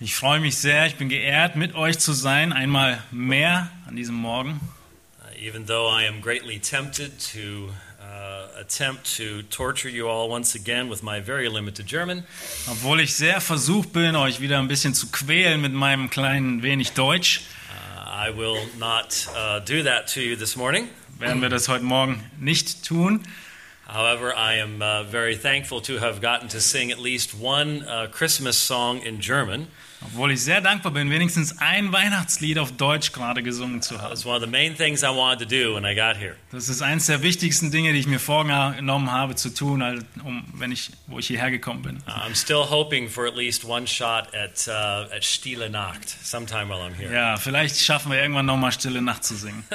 Ich freue mich sehr, ich bin geehrt, mit euch zu sein, einmal mehr an diesem Morgen. Uh, even though I am greatly tempted to uh, attempt to torture you all once again with my very limited German, Obwohl ich sehr versucht bin, euch wieder ein bisschen zu quälen mit meinem kleinen wenig Deutsch, uh, I will not uh, do that to you this morning. werden wir das heute Morgen nicht tun. However, I am uh, very thankful to have gotten to sing at least one uh, Christmas song in German. Obwohl ich sehr dankbar bin, wenigstens ein Weihnachtslied auf Deutsch gerade gesungen zu haben. was one of the main things I wanted to do when I got here. Das ist eines der wichtigsten Dinge, die ich mir vorgenommen habe zu tun, um, wenn ich, wo ich hierher gekommen bin. Uh, I'm still hoping for at least one shot at, uh, at Stille Nacht sometime while I'm here. Ja, vielleicht schaffen wir irgendwann nochmal Stille Nacht zu singen.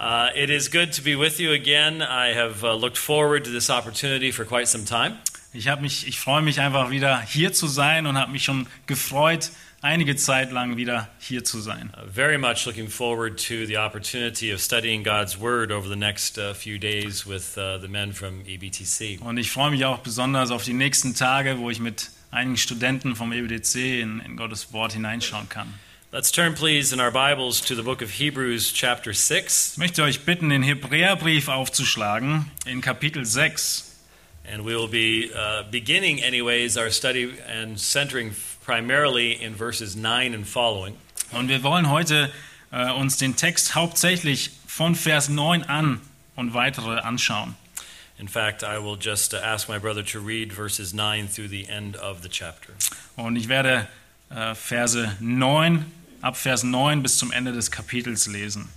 Uh, it is good to be with you again. I have uh, looked forward to this opportunity for quite some time. Ich, hab mich, ich freue mich einfach wieder hier zu sein und habe mich schon gefreut, einige Zeit lang wieder hier zu sein. Uh, very much looking forward to the opportunity of studying God's Word over the next uh, few days with uh, the men from EBTC. Und ich freue mich auch besonders auf die nächsten Tage, wo ich mit einigen Studenten vom EBDC in, in Gottes Wort hineinschauen kann. Let's turn, please, in our Bibles to the book of Hebrews, chapter 6, Ich möchte euch bitten, den Hebräerbrief aufzuschlagen in Kapitel 6. and we will be uh, beginning, anyways, our study and centering primarily in verses 9 and following. Und wir wollen heute äh, uns den Text hauptsächlich von Vers 9 an und weitere anschauen. In fact, I will just uh, ask my brother to read verses 9 through the end of the chapter. Und ich werde äh, Verse 9, ab Vers 9 bis zum Ende des Kapitels lesen.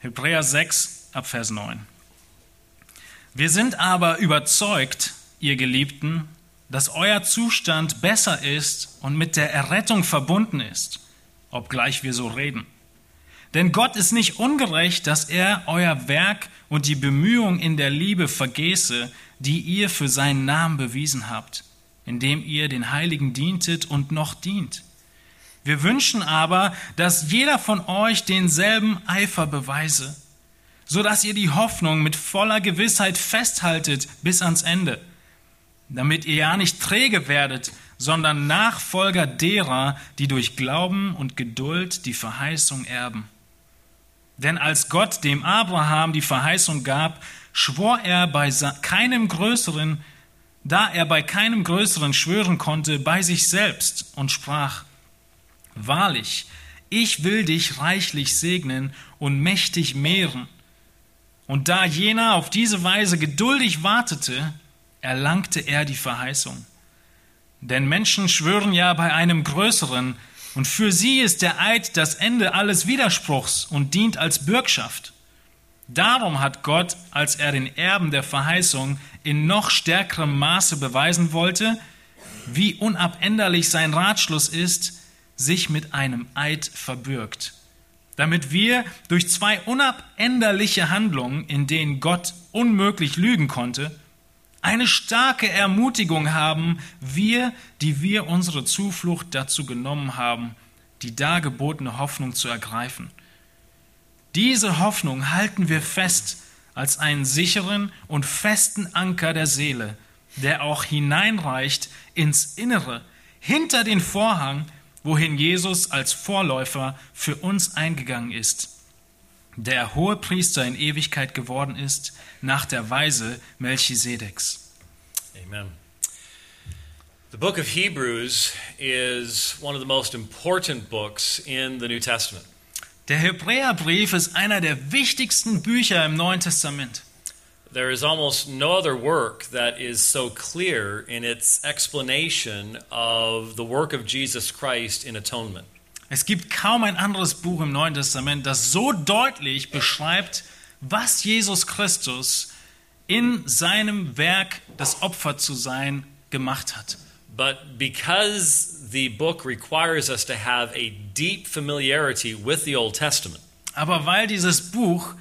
Hebräer 6, ab Vers 9. Wir sind aber überzeugt, ihr Geliebten, dass euer Zustand besser ist und mit der Errettung verbunden ist, obgleich wir so reden. Denn Gott ist nicht ungerecht, dass er euer Werk und die Bemühung in der Liebe vergesse, die ihr für seinen Namen bewiesen habt, indem ihr den Heiligen dientet und noch dient. Wir wünschen aber, dass jeder von euch denselben Eifer beweise, so dass ihr die Hoffnung mit voller Gewissheit festhaltet bis ans Ende, damit ihr ja nicht träge werdet, sondern Nachfolger derer, die durch Glauben und Geduld die Verheißung erben. Denn als Gott dem Abraham die Verheißung gab, schwor er bei keinem größeren, da er bei keinem größeren schwören konnte, bei sich selbst und sprach, Wahrlich, ich will dich reichlich segnen und mächtig mehren. Und da jener auf diese Weise geduldig wartete, erlangte er die Verheißung. Denn Menschen schwören ja bei einem Größeren, und für sie ist der Eid das Ende alles Widerspruchs und dient als Bürgschaft. Darum hat Gott, als er den Erben der Verheißung in noch stärkerem Maße beweisen wollte, wie unabänderlich sein Ratschluss ist, sich mit einem Eid verbürgt, damit wir durch zwei unabänderliche Handlungen, in denen Gott unmöglich lügen konnte, eine starke Ermutigung haben, wir, die wir unsere Zuflucht dazu genommen haben, die dargebotene Hoffnung zu ergreifen. Diese Hoffnung halten wir fest als einen sicheren und festen Anker der Seele, der auch hineinreicht ins Innere, hinter den Vorhang, wohin Jesus als Vorläufer für uns eingegangen ist, der hohe Priester in Ewigkeit geworden ist, nach der Weise Melchisedeks. Amen. The book of Hebrews is one of the most important books in the New Testament. Der Hebräerbrief ist einer der wichtigsten Bücher im Neuen Testament. There is almost no other work that is so clear in its explanation of the work of Jesus Christ in atonement. Es gibt kaum ein anderes Buch im Neuen Testament, das so deutlich beschreibt, was Jesus Christus in seinem Werk, das Opfer zu sein, gemacht hat. But because the book requires us to have a deep familiarity with the Old Testament, Aber weil dieses Buch,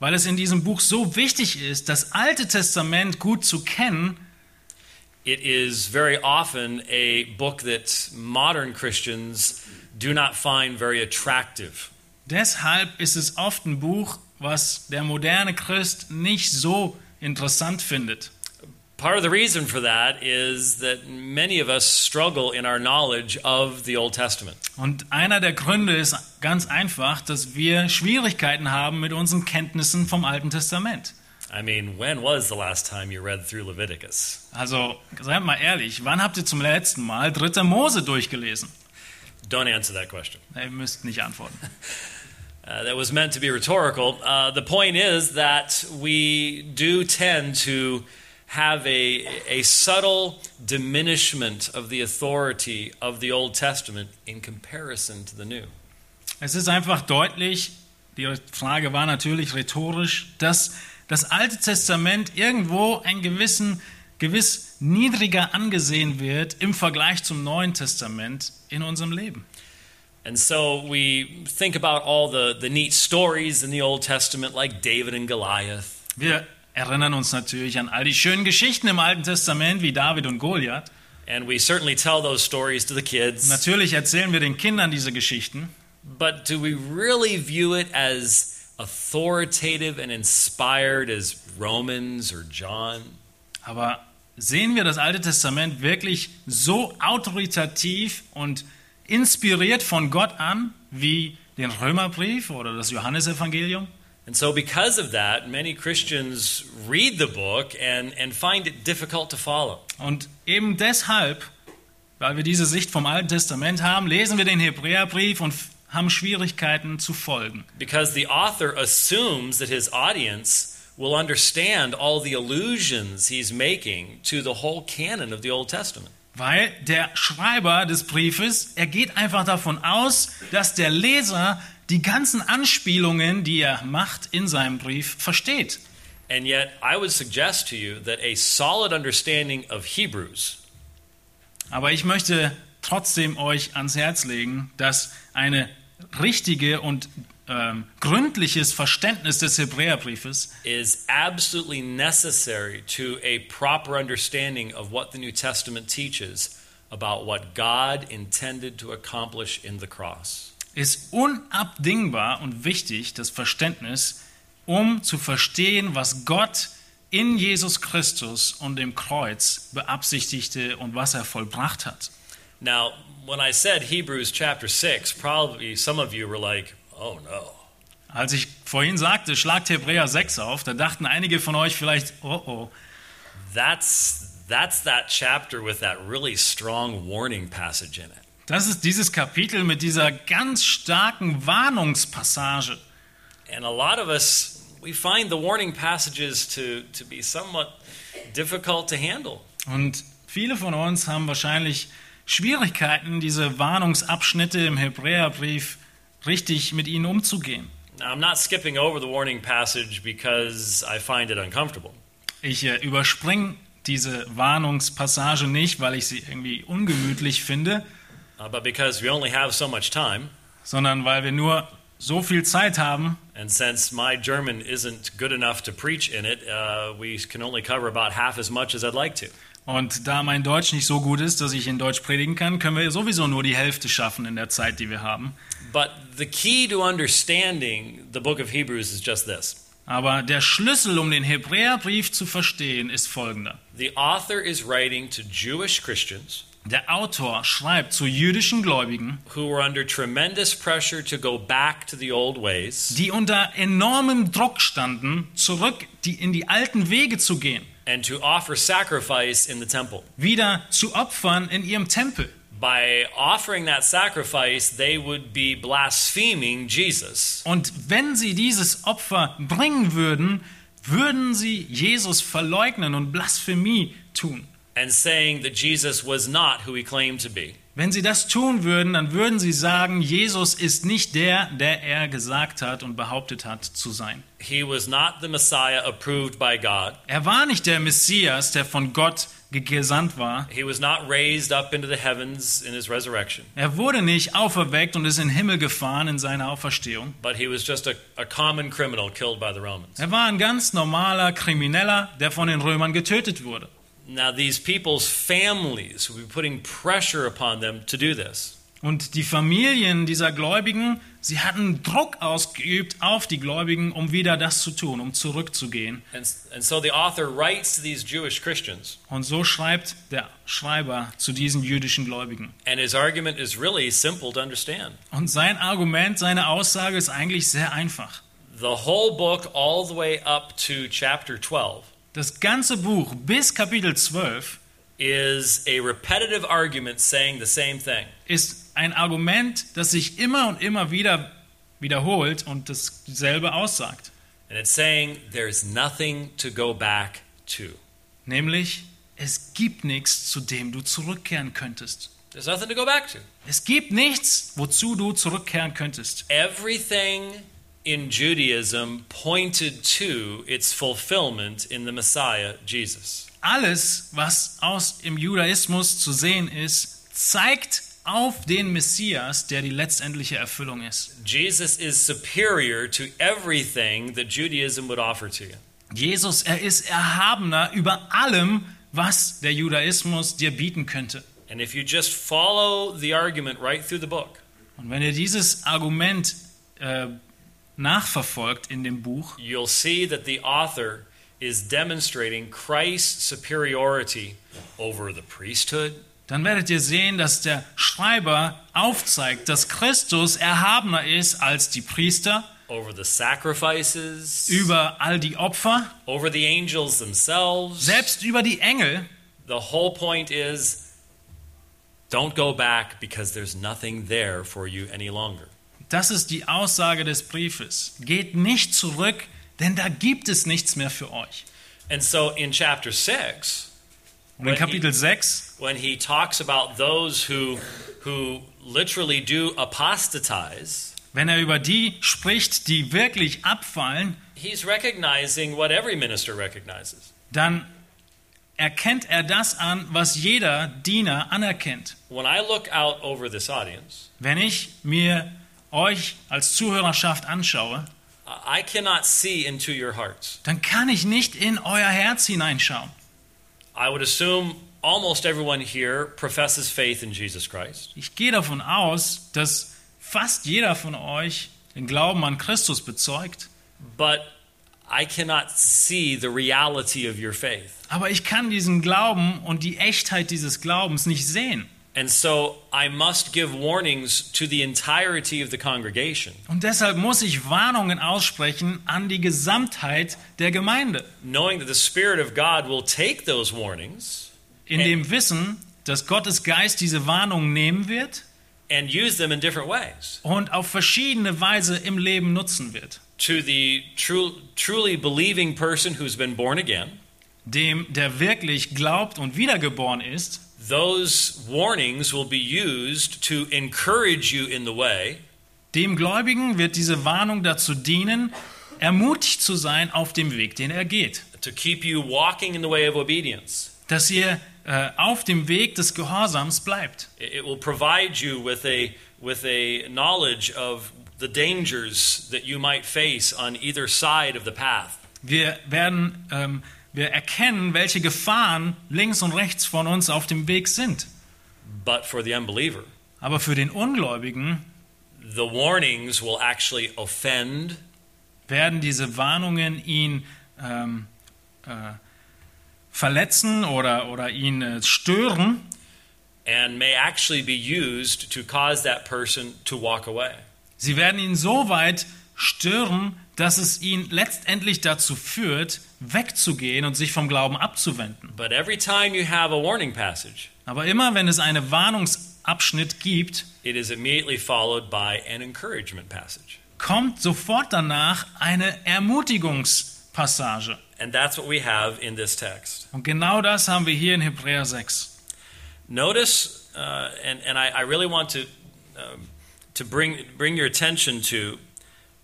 weil es in diesem Buch so wichtig ist, das Alte Testament gut zu kennen, it is very often a book that modern Christians do not find very attractive. deshalb ist es oft ein Buch, was der moderne Christ nicht so interessant findet. Part of the reason for that is that many of us struggle in our knowledge of the Old Testament. Und einer der Gründe ist ganz einfach, dass wir Schwierigkeiten haben mit unseren Kenntnissen vom Alten Testament. I mean, when was the last time you read through Leviticus? Also, seid mal ehrlich, wann habt ihr zum letzten Mal 3. Mose durchgelesen? Don't answer that question. Ihr müsst nicht antworten. Uh, that was meant to be rhetorical. Uh, the point is that we do tend to have a, a subtle diminishment of the authority of the Old Testament in comparison to the New. Es ist einfach deutlich, die Frage war natürlich rhetorisch, dass das Alte Testament irgendwo ein gewissen, gewiss niedriger angesehen wird im Vergleich zum Neuen Testament in unserem Leben. And so we think about all the, the neat stories in the Old Testament, like David and Goliath. Wir erinnern uns natürlich an all die schönen Geschichten im Alten Testament wie David und Goliath. And we certainly tell those stories to the kids. Natürlich erzählen wir den Kindern diese Geschichten. But do we really view it as authoritative and inspired as Romans or John? Aber sehen wir das Alte Testament wirklich so autoritativ und inspiriert von Gott an wie den Römerbrief oder das Johannesevangelium? And so, because of that, many Christians read the book and, and find it difficult to follow. Und eben deshalb, weil wir diese Sicht vom Alten Testament haben, lesen wir den Hebräerbrief und haben Schwierigkeiten zu folgen. Because the author assumes that his audience will understand all the allusions he's making to the whole canon of the Old Testament. Weil der Schreiber des Briefes, er geht einfach davon aus, dass der Leser die ganzen Anspielungen, die er macht in seinem Brief, versteht. And yet, I would suggest to you that a solid understanding of Hebrews Aber ich möchte trotzdem euch ans Herz legen, dass eine richtige und ähm, gründliches Verständnis des Hebräerbriefes is absolutely necessary to a proper understanding of what the New Testament teaches about what God intended to accomplish in the cross. Ist unabdingbar und wichtig, das Verständnis, um zu verstehen, was Gott in Jesus Christus und dem Kreuz beabsichtigte und was er vollbracht hat. Now, when I said Hebrews chapter 6, probably some of you were like, oh no. Als ich vorhin sagte, schlagt Hebräer 6 auf, da dachten einige von euch vielleicht, oh oh, That's, that's that chapter with that really strong warning passage in it. Das ist dieses Kapitel mit dieser ganz starken Warnungspassage. And a lot of us, we find the warning passages to, to be somewhat difficult to handle. Und viele von uns haben wahrscheinlich Schwierigkeiten, diese Warnungsabschnitte im Hebräerbrief richtig mit ihnen umzugehen. Now, I'm not skipping over the warning passage because I find it uncomfortable. Ich äh, überspringe diese Warnungspassage nicht, weil ich sie irgendwie ungemütlich finde, but because we only have so much time, sondern weil wir nur so viel Zeit haben and since my German isn't good enough to preach in it, uh, we can only cover about half as much as I'd like to. und da mein Deutsch nicht so gut ist, dass ich in Deutsch predigen kann, können wir sowieso nur die Hälfte schaffen in der Zeit, die wir haben. But the key to understanding the book of Hebrews is just this Aber der Schlüssel, um den Hebräerbrief zu verstehen, ist folgender. the author is writing to Jewish Christians Der Autor schreibt zu jüdischen Gläubigen, who were under tremendous pressure to go back to the old ways die unter enormem Druck standen, zurück die, in die alten Wege zu gehen, and to offer sacrifice in the temple. wieder zu opfern in ihrem Tempel. By offering that sacrifice, they would be blaspheming Jesus. Und wenn sie dieses Opfer bringen würden, würden sie Jesus verleugnen und Blasphemie tun. And saying that Jesus was not who he claimed to be. Wenn sie das tun würden, dann würden sie sagen, Jesus ist nicht der, der er gesagt hat und behauptet hat zu sein. He was not the Messiah approved by God. Er war nicht der Messias, der von Gott ge- gesandt war. He was not raised up into the heavens in his resurrection, Er wurde nicht auferweckt und ist in den Himmel gefahren in seiner Auferstehung. but he was just a, a common criminal killed by the Romans. Er war ein ganz normaler Krimineller, der von den Römern getötet wurde. Now, these people's families would be putting pressure upon them to do this. Und die Familien dieser Gläubigen, sie hatten Druck ausgeübt auf die Gläubigen, um wieder das zu tun, um zurückzugehen. And, and so the author writes to these Jewish Christians, Und so schreibt der Schreiber zu diesen jüdischen Gläubigen. and his argument is really simple to understand. Und sein Argument, seine Aussage ist eigentlich sehr einfach. The whole book, all the way up to chapter 12, Das ganze Buch bis Kapitel 12 is a repetitive argument saying the same thing. ist ein Argument, das sich immer und immer wieder wiederholt und dasselbe aussagt. And it's saying there's nothing to go back to. Nämlich, es gibt nichts, zu dem du zurückkehren könntest. There's nothing to go back to. Es gibt nichts, wozu du zurückkehren könntest. Everything in Judaism pointed to its fulfillment in the Messiah, Jesus. Alles, was aus im Judaismus zu sehen ist, zeigt auf den Messias, der die letztendliche Erfüllung ist. Jesus is superior to everything that Judaism would offer to you. Jesus, er ist erhabener über allem, was der Judaismus dir bieten könnte. And if you just follow the argument right through the book, Und wenn ihr dieses Argument äh, nachverfolgt in dem Buch, you'll see that the author is demonstrating Christ's superiority over the priesthood, dann werdet ihr sehen, dass der Schreiber aufzeigt, dass Christus erhabener ist als die Priester, over the sacrifices, über all die Opfer, over the angels themselves. selbst über die Engel. The whole point is don't go back because there's nothing there for you any longer. Das ist die Aussage des Briefes. Geht nicht zurück, denn da gibt es nichts mehr für euch. And so in chapter 6, Und in Kapitel 6, when he talks about those who who literally do apostatize, wenn er über die spricht, die wirklich abfallen, he's recognizing what every minister recognizes. dann erkennt er das an, was jeder Diener anerkennt. When I look out over this audience, Wenn ich mir euch als Zuhörerschaft anschaue, I cannot see into your hearts. dann kann ich nicht in euer Herz hineinschauen. I would assume almost everyone here professes faith in Jesus Christ. Ich gehe davon aus, dass fast jeder von euch den Glauben an Christus bezeugt, But I cannot see the reality of your faith. aber ich kann diesen Glauben und die Echtheit dieses Glaubens nicht sehen. And so I must give warnings to the entirety of the congregation, Und deshalb muss ich Warnungen aussprechen an die Gesamtheit der Gemeinde, knowing that the Spirit of God will take those warnings in dem Wissen, dass Gottes Geist diese Warnungen nehmen wird and use them in different ways. und auf verschiedene Weise im Leben nutzen wird. To the true, truly believing person who's been born again, Dem, der wirklich glaubt und wiedergeboren ist, those warnings will be used to encourage you in the way dem Gläubigen wird diese Warnung dazu dienen, ermutigt zu sein auf dem Weg, den er geht. to keep you walking in the way of obedience. Dass ihr äh, auf dem Weg des Gehorsams bleibt. It will provide you with a with a knowledge of the dangers that you might face on either side of the path. Wir werden, ähm, wir erkennen, welche Gefahren links und rechts von uns auf dem Weg sind. But for the unbeliever, Aber für den Ungläubigen the warnings will actually offend werden diese Warnungen ihn ähm, äh, verletzen oder, oder ihn äh, stören and may actually be used to cause that person to walk away. Sie werden ihn so weit stören, dass es ihn letztendlich dazu führt, wegzugehen und sich vom Glauben abzuwenden. But every time you have a warning passage, Aber immer wenn es einen Warnungsabschnitt gibt, it is immediately followed by an encouragement passage. kommt sofort danach eine Ermutigungspassage. And that's what we have in this text. Und genau das haben wir hier in Hebräer 6. Notice, uh, and, and I, I really want to, um, to bring, bring your attention to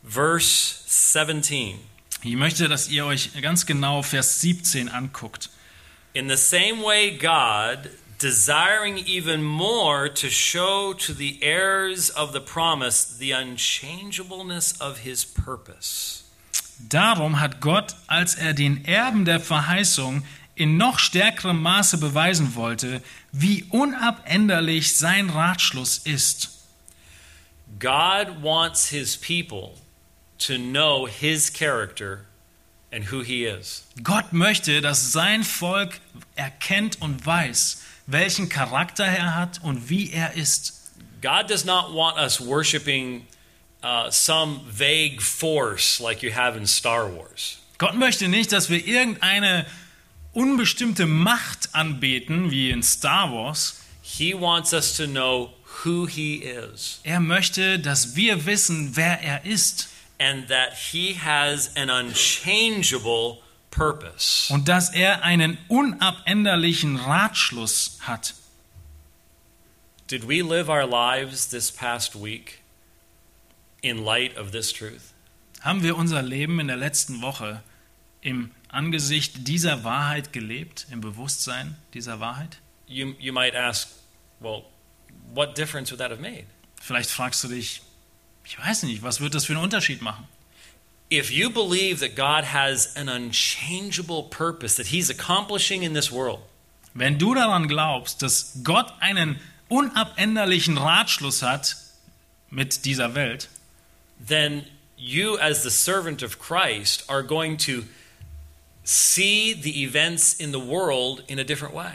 verse 17. Ich möchte, dass ihr euch ganz genau Vers 17 anguckt. In the same way, God, desiring even more to show to the heirs of the promise the unchangeableness of his purpose. Darum hat Gott, als er den Erben der Verheißung in noch stärkerem Maße beweisen wollte, wie unabänderlich sein Ratschluss ist. God wants his people to know his character and who he is. Gott möchte, dass sein Volk erkennt und weiß, welchen Charakter er hat und wie er ist. God does not want us worshiping uh, some vague force like you have in Star Wars. Gott möchte nicht, dass wir irgendeine unbestimmte Macht anbeten, wie in Star Wars. He wants us to know who he is Er möchte, dass wir wissen, wer er ist and that he has an unchangeable purpose. und dass er einen unabänderlichen Ratschluss hat. Did we live our lives this past week in light of this truth? Haben wir unser Leben in der letzten Woche im Angesicht dieser Wahrheit gelebt, im Bewusstsein dieser Wahrheit? You, you might ask, well, what difference would that have made? Vielleicht fragst du dich, ich weiß nicht, was wird das für einen Unterschied machen? If you believe that God has an unchangeable purpose that He's accomplishing in this world, Wenn du daran glaubst, dass Gott einen unabänderlichen Ratschluss hat mit dieser Welt, then you, as the servant of Christ, are going to see the events in the world in a different way.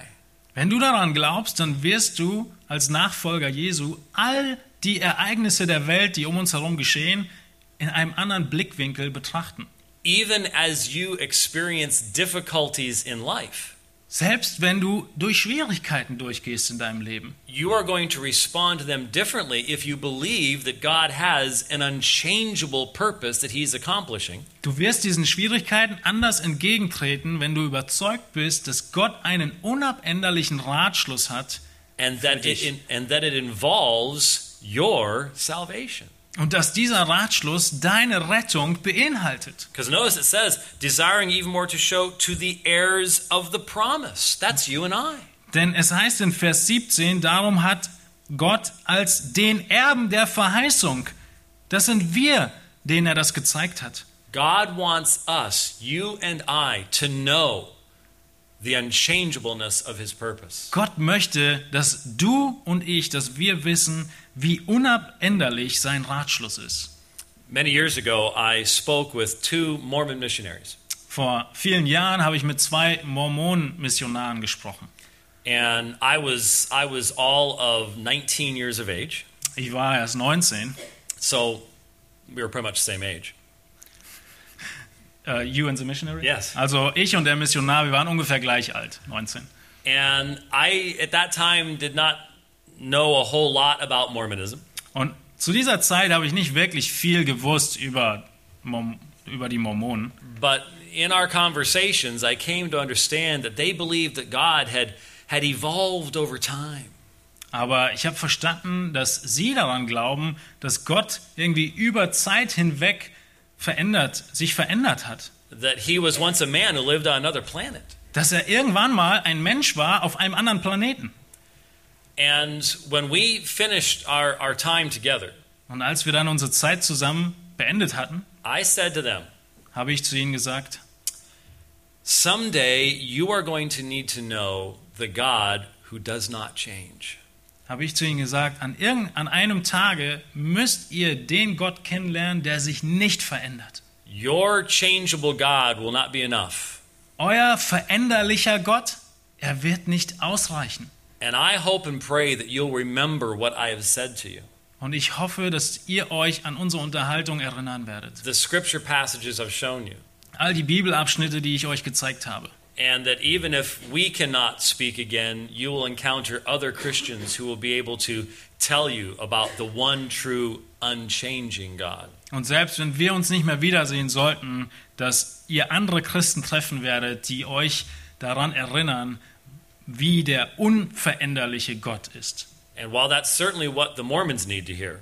wenn du daran glaubst, dann wirst du als Nachfolger Jesu all die Ereignisse der Welt, die um uns herum geschehen, in einem anderen Blickwinkel betrachten. Even as you experience difficulties in life, Selbst wenn du durch Schwierigkeiten durchgehst in deinem Leben. you are going to respond to them differently if you believe that God has an unchangeable purpose that He's accomplishing. Du wirst diesen Schwierigkeiten anders entgegentreten, wenn du überzeugt bist, dass Gott einen unabänderlichen Ratschluss hat and that it and that it involves your salvation. und dass dieser Ratschluss deine Rettung beinhaltet. Because notice it says, desiring even more to show to the heirs of the promise. That's you and I. Denn es heißt in Vers 17, darum hat Gott als den Erben der Verheißung, das sind wir, denen er das gezeigt hat. God wants us, you and I, to know the unchangeableness of his purpose. Gott möchte, dass du und ich, dass wir wissen, wie unabänderlich sein Ratschluss ist. Many years ago, I spoke with two Mormon missionaries. Vor vielen Jahren habe ich mit zwei Mormonen-Missionaren gesprochen. And I was, I was all of 19 years of age. Ich war erst 19. So we were pretty much the same age. Uh, you and the missionary? Yes. Also ich und der Missionar, wir waren ungefähr gleich alt, 19. And I, at that time, did not know a whole lot about Mormonism. Und zu dieser Zeit habe ich nicht wirklich viel gewusst über, Mom über die Mormonen. But in our conversations, I came to understand that they believed that God had, had evolved over time. Aber ich habe verstanden, dass sie daran glauben, dass Gott irgendwie über Zeit hinweg verändert, sich verändert hat. That he was once a man who lived on another planet. Dass er irgendwann mal ein Mensch war auf einem anderen Planeten. And when we finished our, our time together, Und als wir dann unsere Zeit zusammen beendet hatten, I said to them, habe ich zu ihnen gesagt, Someday you are going to need to know the God who does not change. Habe ich zu ihnen gesagt, an, irgend, an einem Tage müsst ihr den Gott kennenlernen, der sich nicht verändert. Your changeable God will not be enough. Euer veränderlicher Gott, er wird nicht ausreichen. And I hope and pray that you'll remember what I have said to you. Und ich hoffe, dass ihr euch an unsere Unterhaltung erinnern werdet. The scripture passages I've shown you. All die Bibelabschnitte, die ich euch gezeigt habe. And that even if we cannot speak again, you will encounter other Christians who will be able to tell you about the one true, unchanging God. Und selbst wenn wir uns nicht mehr wiedersehen sollten, dass ihr andere Christen treffen werdet, die euch daran erinnern, wie der unveränderliche Gott ist. And while that's certainly what the Mormons need to hear,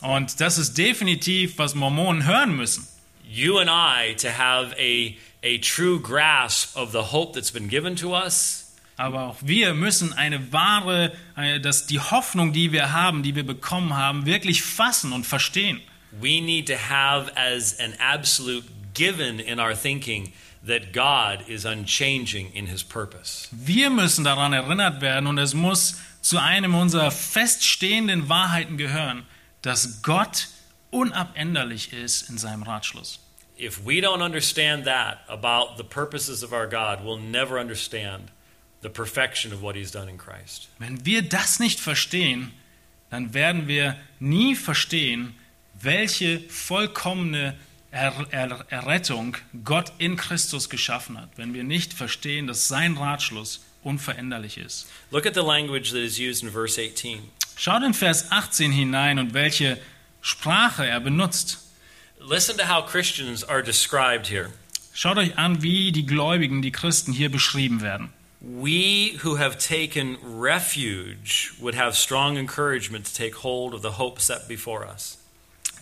Und das ist definitiv, was Mormonen hören müssen. you and I to have a, a true grasp of the hope that's been given to us Aber auch wir müssen eine wahre, eine, dass die Hoffnung, die wir haben, die wir bekommen haben, wirklich fassen und verstehen. we need to have as an absolute given in our thinking that God is unchanging in his purpose. Wir müssen daran erinnert werden und es muss zu einem unserer feststehenden Wahrheiten gehören, dass Gott unabänderlich ist in seinem Ratschluss. If we don't understand that about the purposes of our God, we'll never understand the perfection of what he's done in Christ. Wenn wir das nicht verstehen, dann werden wir nie verstehen, welche vollkommene er er Errettung Gott in Christus geschaffen hat, wenn wir nicht verstehen, dass sein Ratschluss unveränderlich ist. Look at the language that is used in verse 18. Schaut in Vers 18 hinein und welche Sprache er benutzt. Listen to how Christians are described here. Schaut euch an, wie die Gläubigen, die Christen hier beschrieben werden. We who have taken refuge would have strong encouragement to take hold of the hope set before us.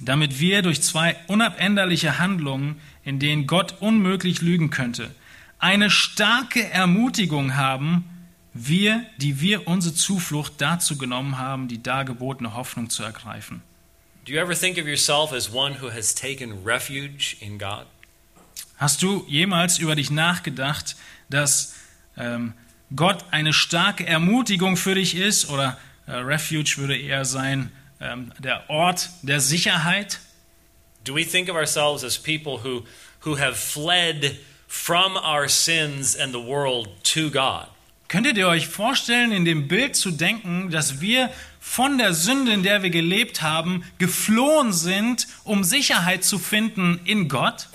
Damit wir durch zwei unabänderliche Handlungen, in denen Gott unmöglich lügen könnte, eine starke Ermutigung haben, wir, die wir unsere Zuflucht dazu genommen haben, die dargebotene Hoffnung zu ergreifen. Do you ever think of yourself as one who has taken refuge in God? Hast du jemals über dich nachgedacht, dass ähm, Gott eine starke Ermutigung für dich ist? Oder äh, Refuge würde eher sein ähm, der Ort der Sicherheit? Do we think of ourselves as people who, who have fled from our sins and the world to God? Könntet ihr euch vorstellen, in dem Bild zu denken, dass wir von der Sünde, in der wir gelebt haben, geflohen sind, um Sicherheit zu finden in Gott?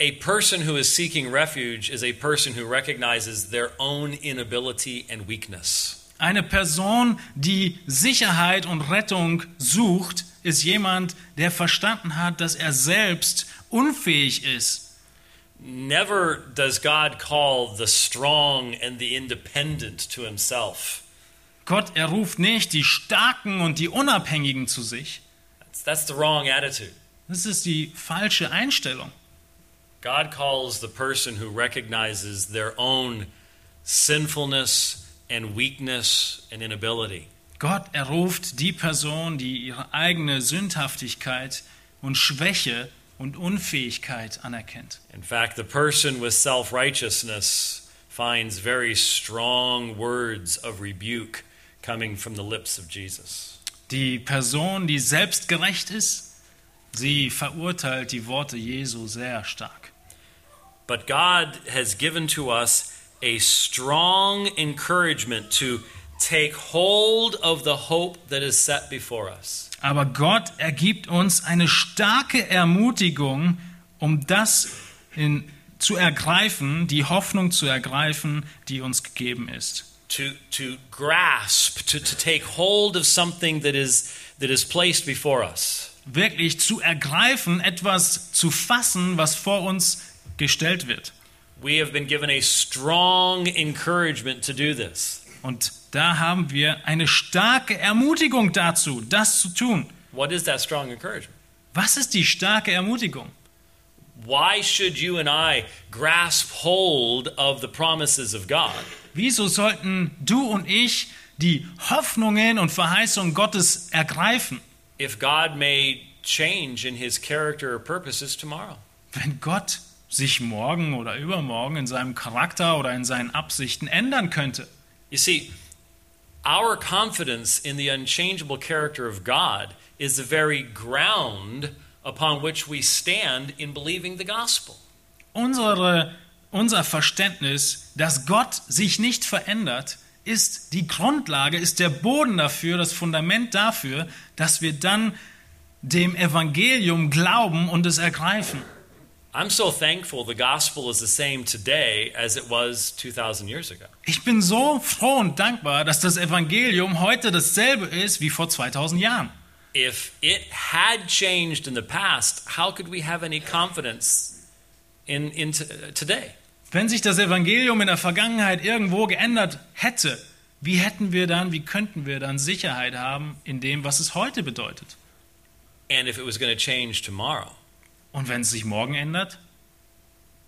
A person who is seeking refuge is a person who recognizes their own inability and weakness. Eine Person, die Sicherheit und Rettung sucht, ist jemand, der verstanden hat, dass er selbst unfähig ist. Never does God call the strong and the independent to himself. Gott, er ruft nicht die Starken und die Unabhängigen zu sich. That's, that's the wrong attitude. Das ist die falsche Einstellung. God calls the person who recognizes their own sinfulness and weakness and inability. Gott, er ruft die Person, die ihre eigene Sündhaftigkeit und Schwäche und Unfähigkeit anerkennt. In fact, the person with self righteousness finds very strong words of rebuke coming from the lips of Jesus. Die Person, die selbstgerecht ist, sie verurteilt die Worte Jesu sehr stark. But God has given to us a strong encouragement to take hold of the hope that is set before us. Aber Gott ergibt uns eine starke Ermutigung, um das in, zu ergreifen, die Hoffnung zu ergreifen, die uns gegeben ist. To, to grasp, to, to take hold of something that is, that is placed before us. Wirklich zu ergreifen, etwas zu fassen, was vor uns gestellt wird. We have been given a strong encouragement to do this. Und da haben wir eine starke Ermutigung dazu, das zu tun. What is that strong encouragement? Was ist die starke Ermutigung? Why should you and I grasp hold of the promises of God? Wieso sollten du und ich die Hoffnungen und Verheißungen Gottes ergreifen, if God may change in his character or purposes tomorrow? wenn Gott sich morgen oder übermorgen in seinem Charakter oder in seinen Absichten ändern könnte? You see, our confidence in the unchangeable character of God is the very ground upon which we stand in believing the gospel. Unsere, unser Verständnis, dass Gott sich nicht verändert, ist die Grundlage, ist der Boden dafür, das Fundament dafür, dass wir dann dem Evangelium glauben und es ergreifen. I'm so thankful the gospel is the same today as it was 2,000 years ago. Ich bin so froh und dankbar, dass das Evangelium heute dasselbe ist wie vor 2000 Jahren. If it had changed in the past, how could we have any confidence in, in today? Wenn sich das Evangelium in der Vergangenheit irgendwo geändert hätte, wie hätten wir dann, wie könnten wir dann Sicherheit haben in dem, was es heute bedeutet? And if it was going to change tomorrow, Und wenn es sich morgen ändert,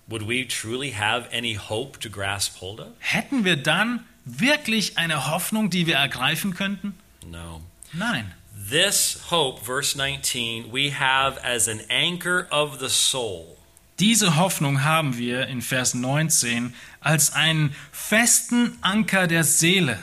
would we truly have any hope to grasp hold of? hätten wir dann wirklich eine Hoffnung, die wir ergreifen könnten? No. Nein. This hope, verse 19, we have as an anchor of the soul. Diese Hoffnung haben wir in Vers 19 als einen festen Anker der Seele.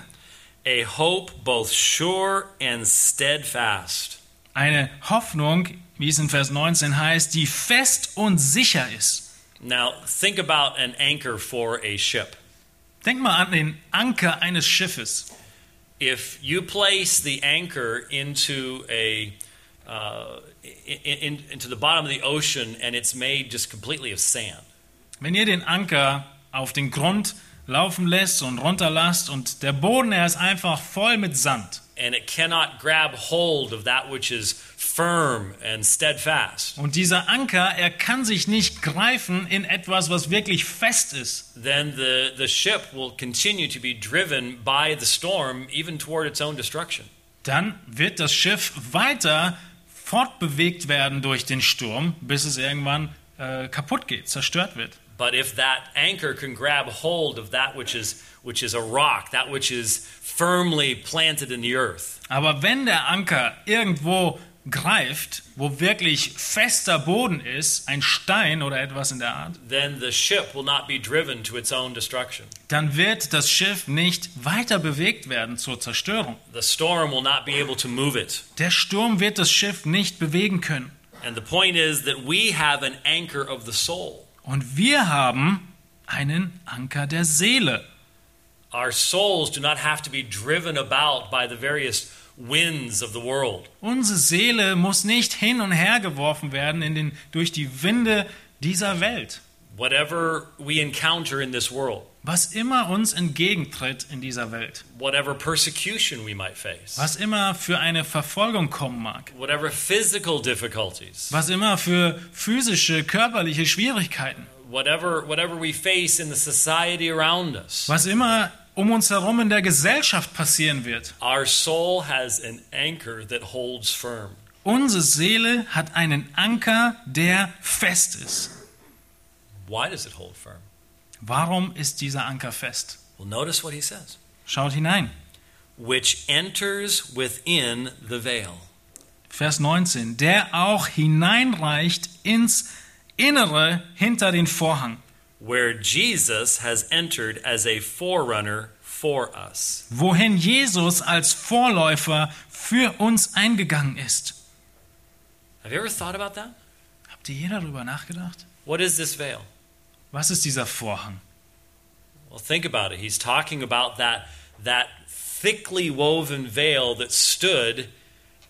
a hope both sure and steadfast. Eine Hoffnung, wie es in Vers 19 heißt, die fest und sicher ist. Now, think about an anchor for a ship. Denk mal an den Anker eines Schiffes. If you place the anchor into a uh, in, in, into the bottom of the ocean and it's made just completely of sand, Wenn ihr den Anker auf den Grund laufen lässt und runterlasst und der Boden, er ist einfach voll mit Sand. and it cannot grab hold of that which is firm and steadfast, Und dieser Anker, er kann sich nicht greifen in etwas, was wirklich fest ist. then the, the ship will continue to be driven by the storm, even toward its own destruction. Dann wird das Schiff weiter fortbewegt werden durch den Sturm, bis es irgendwann äh, kaputt geht, zerstört wird. But if that anchor can grab hold of that which is which is a rock, that which is firmly planted in the earth, Aber wenn der Anker irgendwo greift, wo wirklich fester Boden ist, ein Stein oder etwas in der Art, then the ship will not be driven to its own destruction. dann wird das Schiff nicht weiter bewegt werden zur Zerstörung. The storm will not be able to move it. Der Sturm wird das Schiff nicht bewegen können. And the point is that we have an anchor of the soul. Und wir haben einen Anker der Seele. Our souls do not have to be driven about by the various winds of the world. Unsere Seele muss nicht hin und her geworfen werden in den, durch die Winde dieser Welt. Whatever we encounter in this world, Was immer uns entgegentritt in dieser Welt, whatever persecution we might face, was immer für eine Verfolgung kommen mag, whatever physical difficulties, was immer für physische, körperliche Schwierigkeiten, whatever whatever we face in the society around us, was immer um uns herum in der Gesellschaft passieren wird. our soul has an anchor that holds firm. Unsere Seele hat einen Anker, der fest ist. Why does it hold firm? Warum ist dieser Anker fest? Well, notice what he says. Schaut hinein. Which enters within the veil. Vers 19. Der auch hineinreicht ins Innere hinter den Vorhang, where Jesus has entered as a forerunner for us. wohin Jesus als Vorläufer für uns eingegangen ist. Have you ever thought about that? Habt ihr je darüber nachgedacht? What is this veil? Was ist dieser Vorhang? Well, think about it. He's talking about that, that thickly woven veil that stood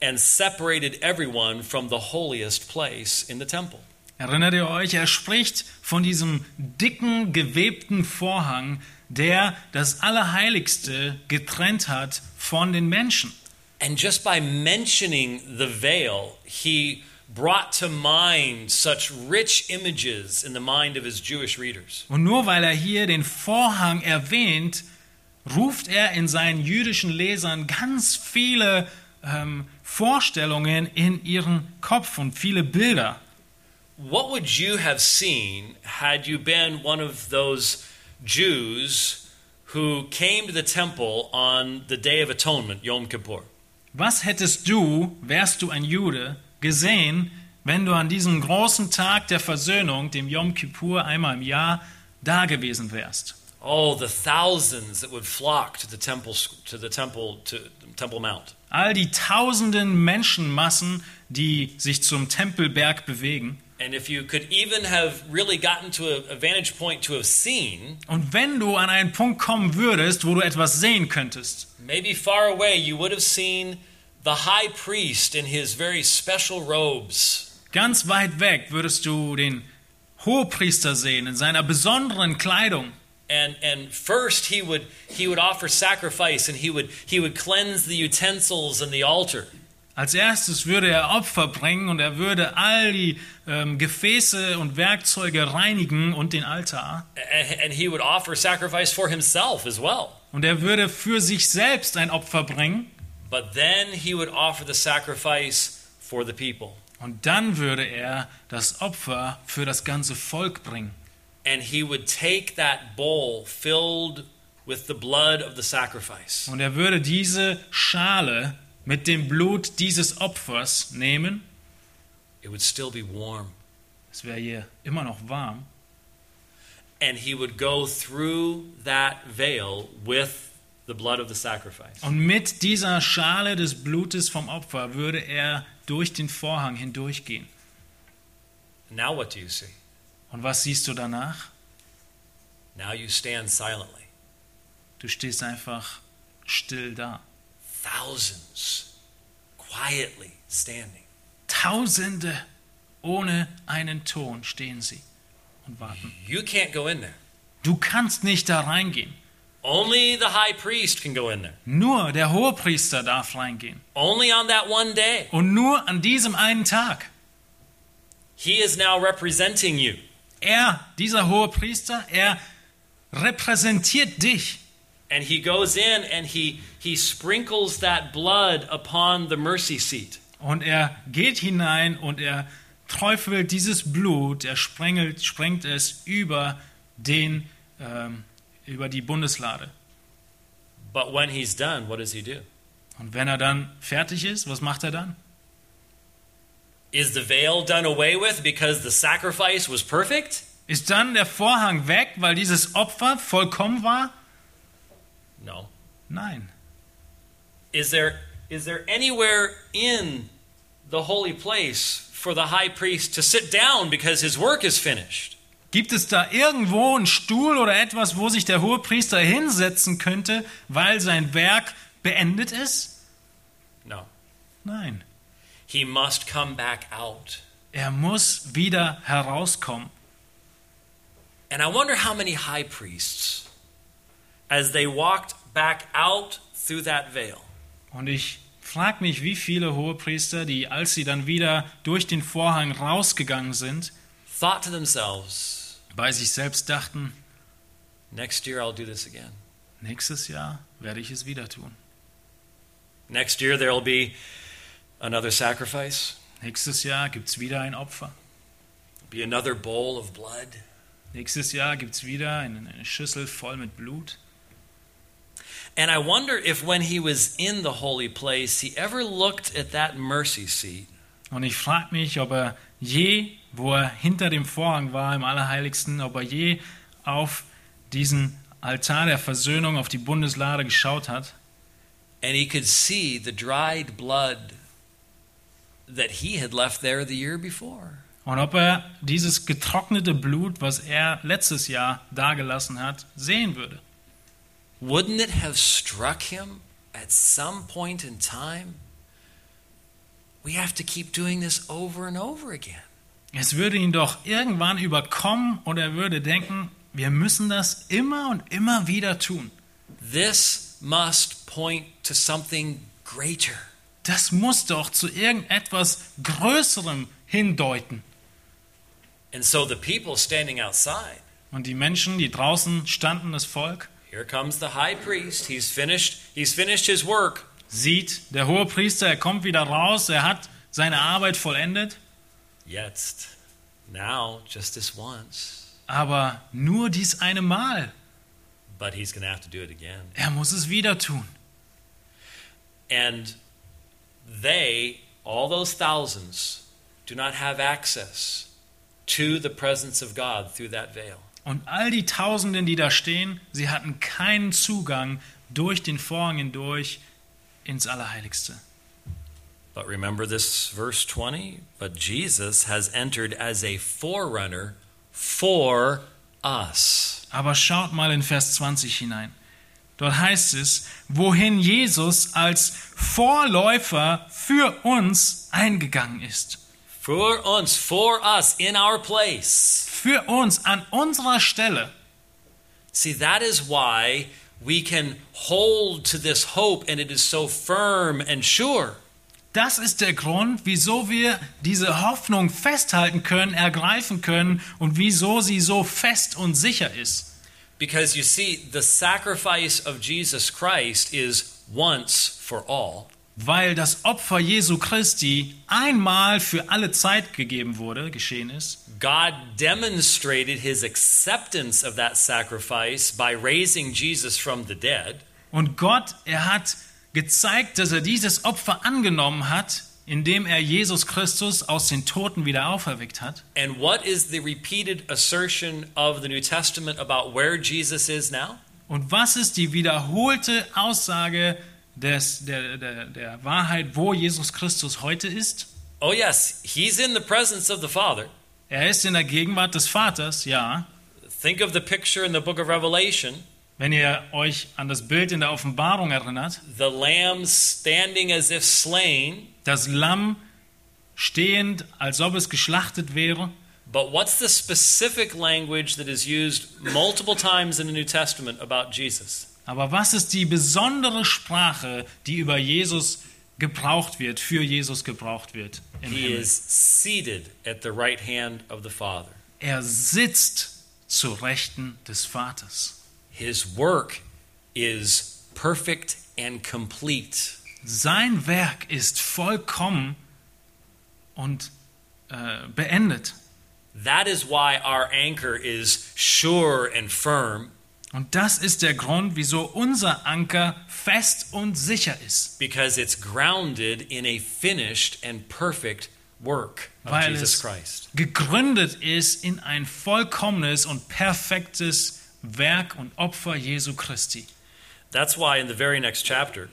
and separated everyone from the holiest place in the temple. Erinnert ihr euch, er spricht von diesem dicken, gewebten Vorhang, der das Allerheiligste getrennt hat von den Menschen. And just by mentioning the veil, he brought to mind such rich images in the mind of his Jewish readers. Und nur weil er hier den Vorhang erwähnt, ruft er in seinen jüdischen Lesern ganz viele ähm, Vorstellungen in ihren Kopf und viele Bilder. What would you have seen had you been one of those Jews who came to the temple on the Day of Atonement, Yom Kippur? Was hättest du, wärst du ein Jude, gesehen, wenn du an diesem großen Tag der Versöhnung, dem Yom Kippur einmal im Jahr, da gewesen wärst? Oh, the thousands that would flock to the temple, to the temple, to Temple Mount. All die tausenden Menschenmassen, die sich zum Tempelberg bewegen. And if you could even have really gotten to a, vantage point to have seen, Und wenn du an einen Punkt kommen würdest, wo du etwas sehen könntest, maybe far away, you would have seen the high priest in his very special robes. Ganz weit weg würdest du den Hohepriester sehen in seiner besonderen Kleidung. And, and first he would, he would offer sacrifice and he would, he would cleanse the utensils and the altar. Als erstes würde er Opfer bringen und er würde all die ähm, Gefäße und Werkzeuge reinigen und den Altar. And, and he would offer sacrifice for himself as well. Und er würde für sich selbst ein Opfer bringen. But then he would offer the sacrifice for the people. Und dann würde er das Opfer für das ganze Volk bringen. And he would take that bowl filled with the blood of the sacrifice. Und er würde diese Schale mit dem Blut dieses Opfers nehmen It would still be warm. Es wäre hier immer noch warm. and he would go through that veil with the blood of the sacrifice. Und mit dieser Schale des Blutes vom Opfer würde er durch den Vorhang hindurchgehen. Now, what do you see? Und was siehst du danach? Now you stand silently. Du stehst einfach still da. Thousands quietly standing. Tausende ohne einen Ton stehen sie und warten. You can't go in there. Du kannst nicht da reingehen. Only the high priest can go in there. Nur der Hohepriester darf reingehen. Only on that one day. Und nur an diesem einen Tag. He is now representing you. Er, dieser Hohepriester, er repräsentiert dich. And he goes in and he, he sprinkles that blood upon the mercy seat. Und er geht hinein und er träufelt dieses Blut, er sprengelt, sprengt es über, den, ähm, über die Bundeslade. But when he's done, what does he do? Und wenn er dann fertig ist, was macht er dann? Is the veil done away with because the sacrifice was perfect? Ist dann der Vorhang weg, weil dieses Opfer vollkommen war? No. Nein. Is there is there anywhere in the holy place for the high priest to sit down because his work is finished? Gibt es da irgendwo einen Stuhl oder etwas, wo sich der Hohepriester hinsetzen könnte, weil sein Werk beendet ist? No. Nein. He must come back out. Er muss wieder herauskommen. And I wonder how many high priests as they walked back out through that veil Und ich frage mich, wie viele Hohepriester, die, als sie dann wieder durch den Vorhang rausgegangen sind, thought to themselves, bei sich selbst dachten, next year I'll do this again. nächstes Jahr werde ich es wieder tun. Next year there'll be another sacrifice, Nächstes Jahr gibt es wieder ein Opfer. be another bowl of blood. Nächstes Jahr gibt es wieder eine Schüssel voll mit Blut. And I wonder if when he was in the holy place, he ever looked at that mercy seat Und ich frage mich, ob er je, wo er hinter dem Vorhang war im Allerheiligsten, ob er je auf diesen Altar der Versöhnung, auf die Bundeslade geschaut hat and he could see the dried blood that he had left there the year before. und ob er dieses getrocknete Blut, was er letztes Jahr dagelassen hat, sehen würde. Wouldn't it have struck him at some point in time? We have to keep doing this over and over again. Es würde ihn doch irgendwann überkommen und er würde denken, wir müssen das immer und immer wieder tun. This must point to something greater. Das muss doch zu irgendetwas Größerem hindeuten. And so the people standing outside, Und die Menschen, die draußen standen, das Volk, here comes the high priest. He's finished he's finished his work. sieht, der hohe Priester, er kommt wieder raus, er hat seine Arbeit vollendet, Jetzt, now, just this once. aber nur dies eine Mal. But he's going to have to do it again. Er muss es wieder tun. And they, all those thousands, do not have access to the presence of God through that veil. Und all die Tausenden, die da stehen, sie hatten keinen Zugang durch den Vorhang hindurch ins Allerheiligste. But remember this verse 20? But Jesus has entered as a forerunner for us. Aber schaut mal in Vers 20 hinein. Dort heißt es, wohin Jesus als Vorläufer für uns eingegangen ist. For uns, for us, in our place. Für uns an unserer Stelle. See, that is why we can hold to this hope and it is so firm and sure. Das ist der Grund, wieso wir diese Hoffnung festhalten können, ergreifen können und wieso sie so fest und sicher ist. Because you see, the sacrifice of Jesus Christ is once for all. Weil das Opfer Jesu Christi einmal für alle Zeit gegeben wurde, geschehen ist. God demonstrated his acceptance of that sacrifice by raising Jesus from the dead. Und Gott, er hat gezeigt, dass er dieses Opfer angenommen hat, indem er Jesus Christus aus den Toten wieder auferweckt hat. And what is the repeated assertion of the New Testament about where Jesus is now? Und was ist die wiederholte Aussage des, der, der, der Wahrheit, wo Jesus Christus heute ist? Oh, yes, he's in the presence of the Father. Er ist in der Gegenwart des Vaters, ja. Think of the picture in the book of Revelation Wenn ihr euch an das Bild in der Offenbarung erinnert, the lamb standing as if slain. das Lamm stehend, als ob es geschlachtet wäre. But what's the specific language that is used multiple times in the New Testament about Jesus? Aber was ist die besondere Sprache, die über Jesus gebraucht wird, für Jesus gebraucht wird? Im He Himmel? is seated at the right hand of the Father. Er sitzt zur Rechten des Vaters. His work is perfect and complete. Sein Werk ist vollkommen und äh, beendet. That is why our anchor is sure and firm Und das ist der Grund, wieso unser Anker fest und sicher ist. because it's grounded in a finished and perfect work of Weil Jesus es Christ. gegründet ist in ein vollkommenes und perfektes Werk und Opfer Jesu Christi. That's why in the very next chapter,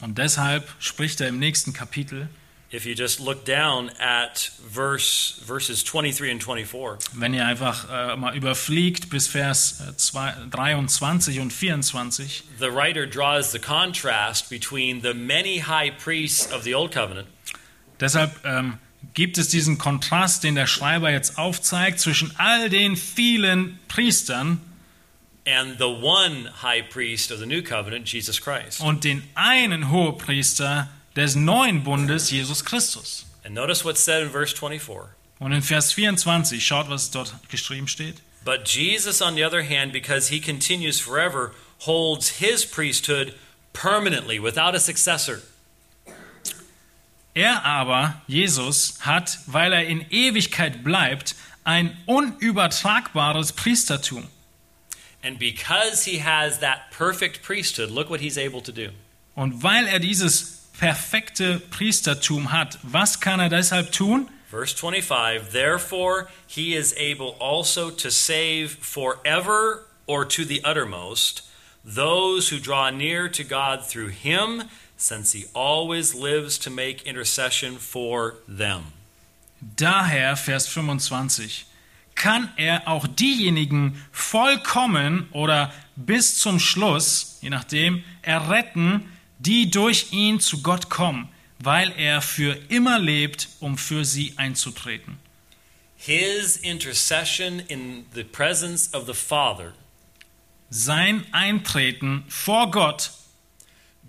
Und deshalb spricht er im nächsten Kapitel, if you just look down at verse verses 23 and 24, wenn ihr einfach äh, mal überfliegt bis Vers äh, zwei- 23 und 24, the writer draws the contrast between the many high priests of the old covenant deshalb ähm, gibt es diesen Kontrast, den der Schreiber jetzt aufzeigt, zwischen all den vielen Priestern and the one high priest of the new covenant, Jesus Christ. und den einen Hohepriester des neuen Bundes, Jesus Christus. And notice what's said in verse 24. Und in Vers 24, schaut, was dort geschrieben steht. But Jesus, on the other hand, because he continues forever, holds his priesthood permanently without a successor. Er aber, Jesus, hat, weil er in Ewigkeit bleibt, ein unübertragbares Priestertum. And because he has that perfect priesthood, look what he's able to do. Und weil er dieses perfekte Priestertum hat, was kann er deshalb tun? Verse 25 Therefore, he is able also to save forever or to the uttermost those who draw near to God through him, since he always lives to make intercession for them. Daher, Vers 25, kann er auch diejenigen vollkommen oder bis zum Schluss, je nachdem, erretten, die durch ihn zu Gott kommen, weil er für immer lebt, um für sie einzutreten. His intercession in the presence of the Father, Sein Eintreten vor Gott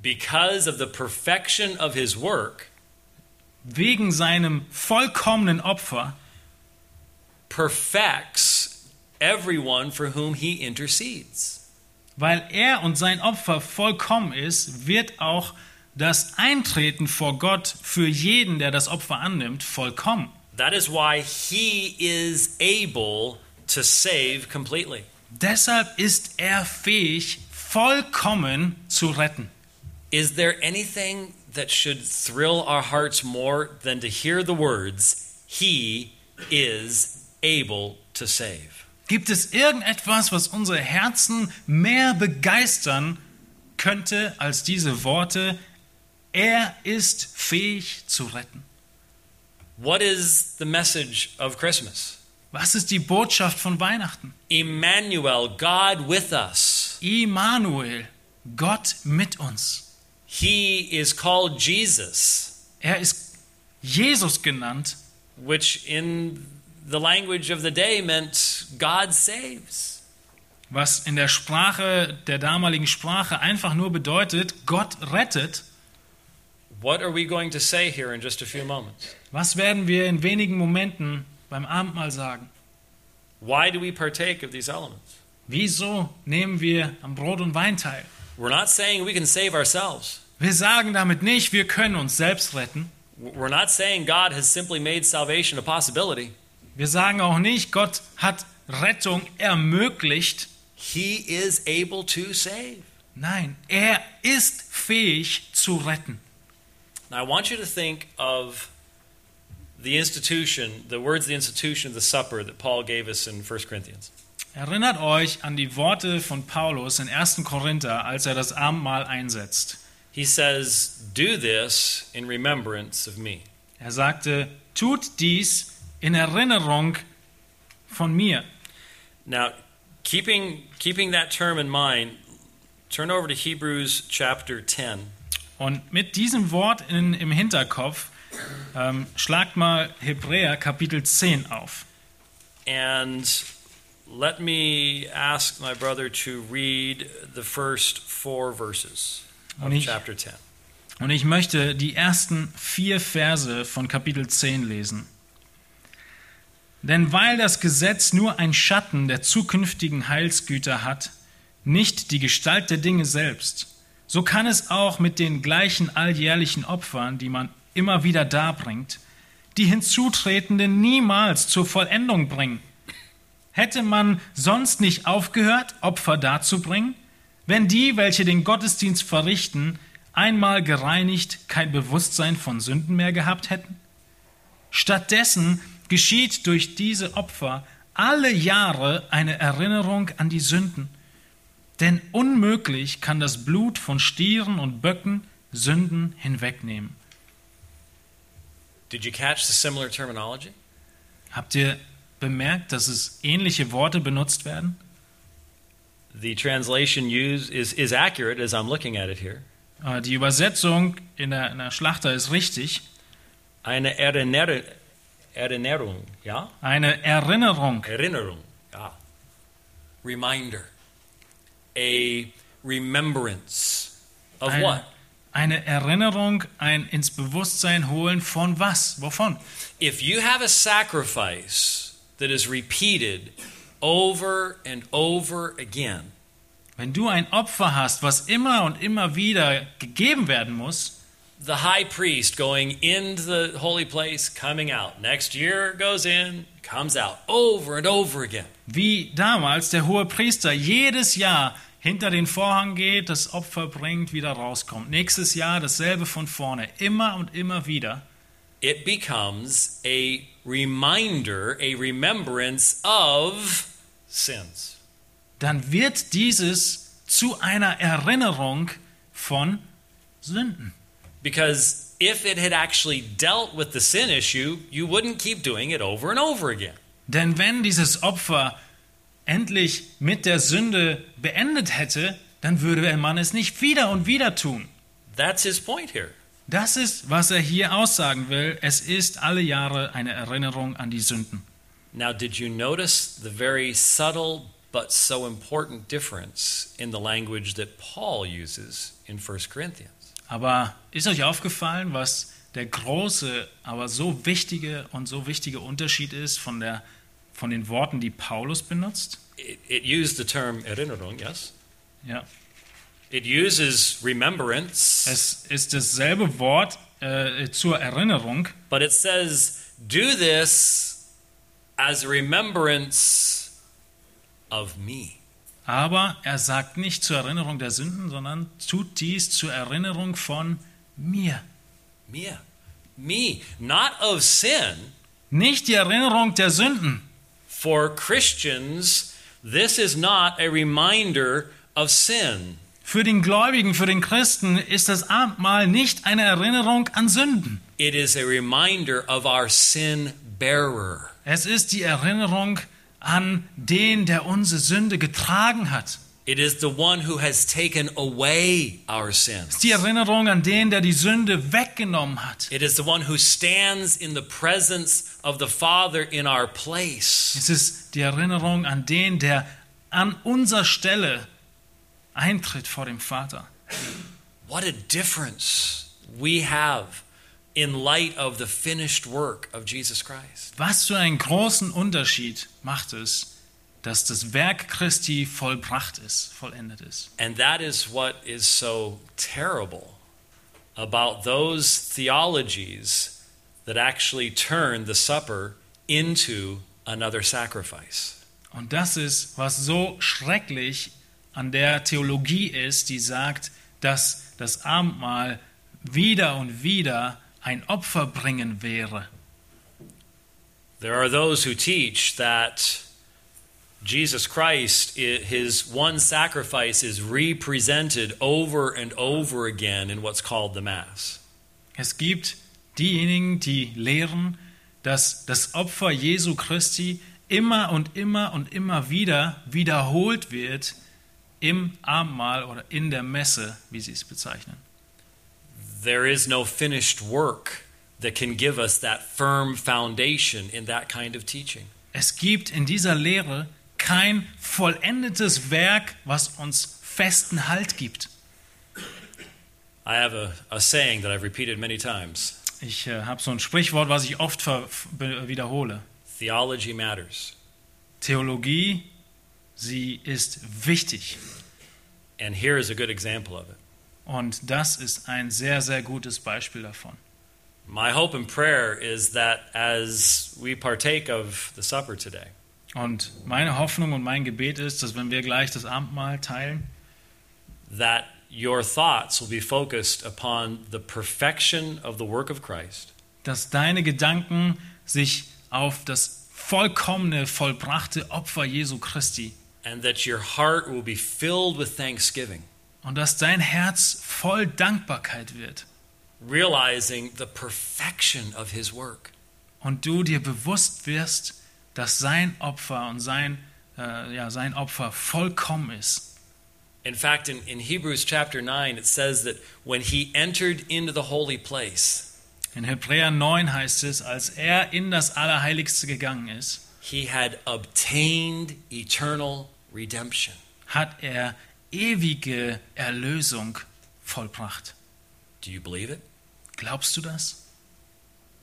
because of the perfection of his work, wegen seinem vollkommenen Opfer perfects everyone for whom he intercedes. Weil er und sein Opfer vollkommen ist, wird auch das Eintreten vor Gott für jeden, der das Opfer annimmt, vollkommen. That is why he is able to save completely. Deshalb ist er fähig, vollkommen zu retten. Is there anything that should thrill our hearts more than to hear the words, He is able to save? Gibt es irgendetwas, was unsere Herzen mehr begeistern könnte als diese Worte? Er ist fähig zu retten. What is the message of Christmas? Was ist die Botschaft von Weihnachten? Emmanuel, God with us. Immanuel, Gott mit uns. He is called Jesus, Er ist Jesus genannt, which in the language of the day meant God saves. was in der Sprache der damaligen Sprache einfach nur bedeutet, Gott rettet. What are we going to say here in just a few moments? Was werden wir in wenigen Momenten beim Abendmahl sagen? Why do we partake of these elements? Wieso nehmen wir am Brot und Wein teil? We're not saying we can save ourselves. Wir sagen damit nicht, wir können uns selbst retten. We're not saying God has simply made salvation a possibility. Wir sagen auch nicht, Gott hat Rettung ermöglicht. He is able to save. Nein, er ist fähig zu retten. Now, I want you to think of the institution, the words, the institution of the supper that Paul gave us in 1 Corinthians. Erinnert euch an die Worte von Paulus in 1. Korinther, als er das Abendmahl einsetzt. He says, Do this in remembrance of me. Er sagte, tut dies in Erinnerung von mir. Now, keeping, keeping that term in mind, turn over to Hebrews chapter 10. Und mit diesem Wort in, im Hinterkopf ähm, schlagt mal Hebräer Kapitel 10 auf. And let me ask my brother to read the first four verses of ich- chapter 10. Und ich möchte die ersten vier Verse von Kapitel 10 lesen. Denn weil das Gesetz nur ein Schatten der zukünftigen Heilsgüter hat, nicht die Gestalt der Dinge selbst, so kann es auch mit den gleichen alljährlichen Opfern, die man immer wieder darbringt, die Hinzutretenden niemals zur Vollendung bringen. Hätte man sonst nicht aufgehört, Opfer darzubringen, wenn die, welche den Gottesdienst verrichten, einmal gereinigt kein Bewusstsein von Sünden mehr gehabt hätten? Stattdessen geschieht durch diese Opfer alle Jahre eine Erinnerung an die Sünden. Denn unmöglich kann das Blut von Stieren und Böcken Sünden hinwegnehmen. Did you catch the similar terminology? Habt ihr bemerkt, dass es ähnliche Worte benutzt werden? The translation used is, is accurate as I'm looking at it here. Äh, Die Übersetzung in der, in der Schlachter ist richtig. Eine Erinner Erinnerung, ja? Eine Erinnerung. Erinnerung, ja. Reminder. A remembrance of Eine, what? eine Erinnerung, ein ins Bewusstsein holen von was? Wovon? If you have a sacrifice that is repeated over and over again, Wenn du ein Opfer hast, was immer und immer wieder gegeben werden muss, the high priest going into the holy place, coming out. Next year goes in, comes out, over and over again. wie damals der hohe Priester jedes Jahr hinter den Vorhang geht, das Opfer bringt, wieder rauskommt. Nächstes Jahr dasselbe von vorne, immer und immer wieder. It becomes a reminder, a remembrance of sins. Dann wird dieses zu einer Erinnerung von Sünden. Because if it had actually dealt with the sin issue, you wouldn't keep doing it over and over again. Denn wenn dieses Opfer endlich mit der Sünde beendet hätte, dann würde man es nicht wieder und wieder tun. That's his point here. Das ist, was er hier aussagen will. Es ist alle Jahre eine Erinnerung an die Sünden. Now, did you notice the very subtle but so important difference in the language that Paul uses in 1 Corinthians? Aber ist euch aufgefallen, was der große, aber so wichtige und so wichtige Unterschied ist von, der, von den Worten, die Paulus benutzt? It, it used the term Erinnerung, yes? Ja. It uses remembrance, Es ist dasselbe Wort äh, zur Erinnerung, but it says, do this as a remembrance of me. Aber er sagt nicht zur Erinnerung der Sünden, sondern tut dies zur Erinnerung von mir. Me. Me. Not of sin. Nicht die Erinnerung der Sünden. For Christians, this is not a reminder of sin. Für den Gläubigen, für den Christen ist das Abendmahl nicht eine Erinnerung an Sünden. It is a reminder of our sin bearer. Es ist die Erinnerung an den, der unsere Sünde getragen hat. It is the one who has taken away our sins. Die Erinnerung an den, der die Sünde weggenommen hat. It is the one who stands in the presence of the Father in our place. Es ist die Erinnerung an den, der an unserer Stelle eintritt vor dem Vater. What a difference we have in light of the finished work of Jesus Christ. Was für einen großen Unterschied macht es, dass das Werk Christi vollbracht ist, vollendet ist. And that is what is so terrible about those theologies that actually turn the supper into another sacrifice. Und das ist, was so schrecklich an der Theologie ist, die sagt, dass das Abendmahl wieder und wieder ein Opfer bringen wäre. There are those who teach that Jesus Christ, his one sacrifice, is represented over and over again in what's called the Mass. Es gibt diejenigen, die lehren, dass das Opfer Jesu Christi immer und immer und immer wieder wiederholt wird im Abendmahl oder in der Messe, wie sie es bezeichnen. There is no finished work that can give us that firm foundation in that kind of teaching. Es gibt in dieser Lehre kein vollendetes Werk, was uns festen Halt gibt. I have a, a saying that I've repeated many times Ich äh, habe so ein Sprichwort, was ich oft wiederhole. theology matters. Theologie, sie ist wichtig. And here is a good example of it. Und das ist ein sehr, sehr gutes Beispiel davon. My hope and prayer is that as we partake of the supper today, Und meine Hoffnung und mein Gebet ist, dass wenn wir gleich das Abendmahl teilen, that your thoughts will be focused upon the perfection of the work of Christ dass deine Gedanken sich auf das vollkommene, vollbrachte Opfer Jesu Christi and that your heart will be filled with thanksgiving, und dass dein Herz voll Dankbarkeit wird realizing the perfection of his work. und du dir bewusst wirst, dass sein Opfer und sein, äh, ja, sein Opfer vollkommen ist. In fact, in, in Hebrews chapter 9, it says that when he entered into the holy place, In Hebräer 9 heißt es, als er in das Allerheiligste gegangen ist, he had obtained eternal redemption. hat er ewige Erlösung vollbracht. Do you believe it? Glaubst du das?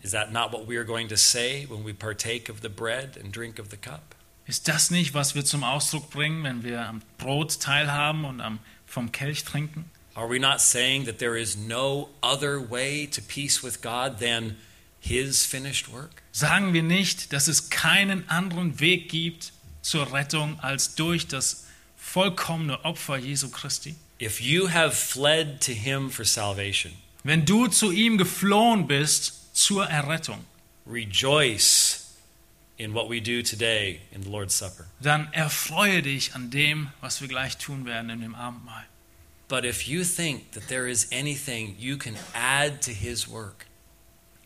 Is that not what we are going to say when we partake of the bread and drink of the cup? Ist das nicht, was wir zum Ausdruck bringen, wenn wir am Brot teilhaben und am, vom Kelch trinken? Are we not saying that there is no other way to peace with God than his finished work? Sagen wir nicht, dass es keinen anderen Weg gibt zur Rettung als durch das vollkommene Opfer Jesu Christi? If you have fled to him for salvation, Wenn du zu ihm geflohen bist zur Errettung, rejoice in what we do today in the Lord's Supper. dann erfreue dich an dem, was wir gleich tun werden in dem Abendmahl. But if you think that there is anything you can add to his work,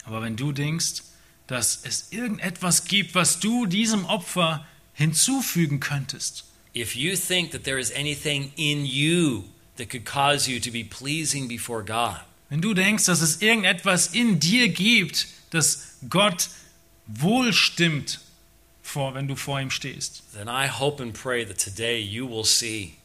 Aber wenn du denkst, dass es irgendetwas gibt, was du diesem Opfer hinzufügen könntest, if you think that there is anything in you that could cause you to be pleasing before God, wenn du denkst, dass es irgendetwas in dir gibt, das Gott wohlstimmt, vor, wenn du vor ihm stehst, then I hope and pray that today you will see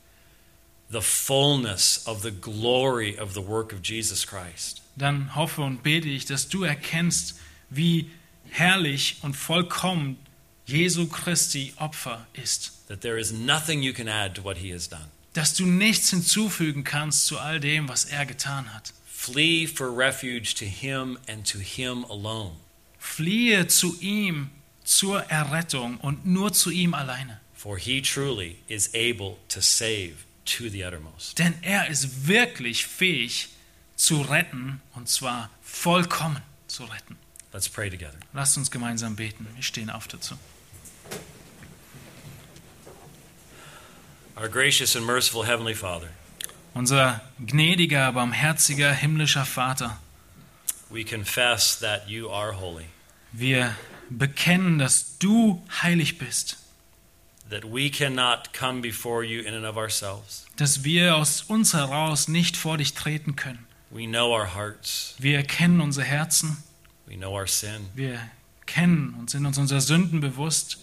the fullness of the glory of the work of Jesus Christ. dann hoffe und bete ich, dass du erkennst, wie herrlich und vollkommen Jesu Christi Opfer ist. That there is nothing you can add to what he has done. Dass du nichts hinzufügen kannst zu all dem, was er getan hat. Flee for refuge to him and to him alone. Fliehe zu ihm zur Errettung und nur zu ihm alleine. For he truly is able to save to the uttermost. Denn er ist wirklich fähig zu retten und zwar vollkommen zu retten. Let's pray together. Lasst uns gemeinsam beten. Wir stehen auf dazu. Our gracious and merciful Heavenly Father, Unser gnädiger, barmherziger himmlischer Vater, we confess that you are holy, wir bekennen, dass du heilig bist, that we cannot come before you in and of ourselves. dass wir aus uns heraus nicht vor dich treten können. We know our hearts, Wir kennen unsere Herzen, we know our sin. wir kennen und sind uns unserer Sünden bewusst.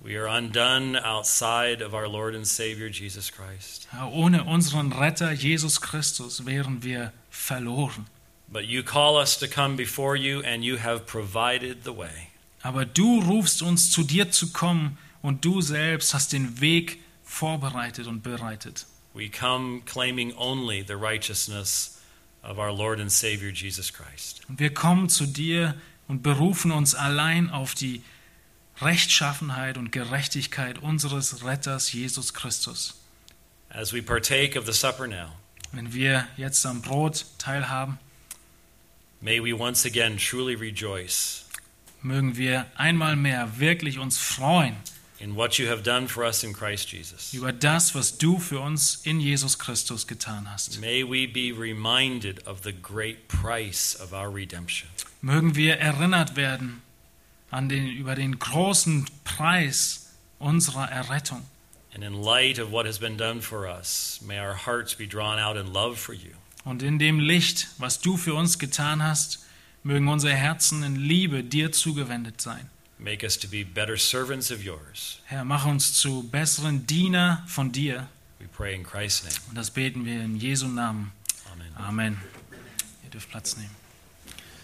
We are undone outside of our Lord and Savior Jesus Christ. Ohne unseren Retter Jesus Christus wären wir verloren. But you call us to come before you, and you have provided the way. Aber du rufst uns zu dir zu kommen und du selbst hast den Weg vorbereitet und bereitet. We come claiming only the righteousness of our Lord and Savior Jesus Christ. Und wir kommen zu dir und berufen uns allein auf die Rechtschaffenheit und Gerechtigkeit unseres Retters Jesus Christus. As we partake of the supper now, Wenn wir jetzt am Brot teilhaben, May we once again truly rejoice Mögen wir einmal mehr wirklich uns freuen in what you have done for us in Christ Jesus. über das, was du für uns in Jesus Christus getan hast. May we be reminded of the great price of our redemption. Mögen wir erinnert werden an den, über den großen Preis unserer Errettung. And in light of what has been done for us, may our hearts be drawn out in love for you. Und in dem Licht, was du für uns getan hast, mögen unsere Herzen in Liebe dir zugewendet sein. Make us to be better servants of yours. Herr, mach uns zu besseren Diener von dir. We pray in Christ's name. Und das beten wir in Jesu Namen. Amen. Amen. Ihr dürft Platz nehmen.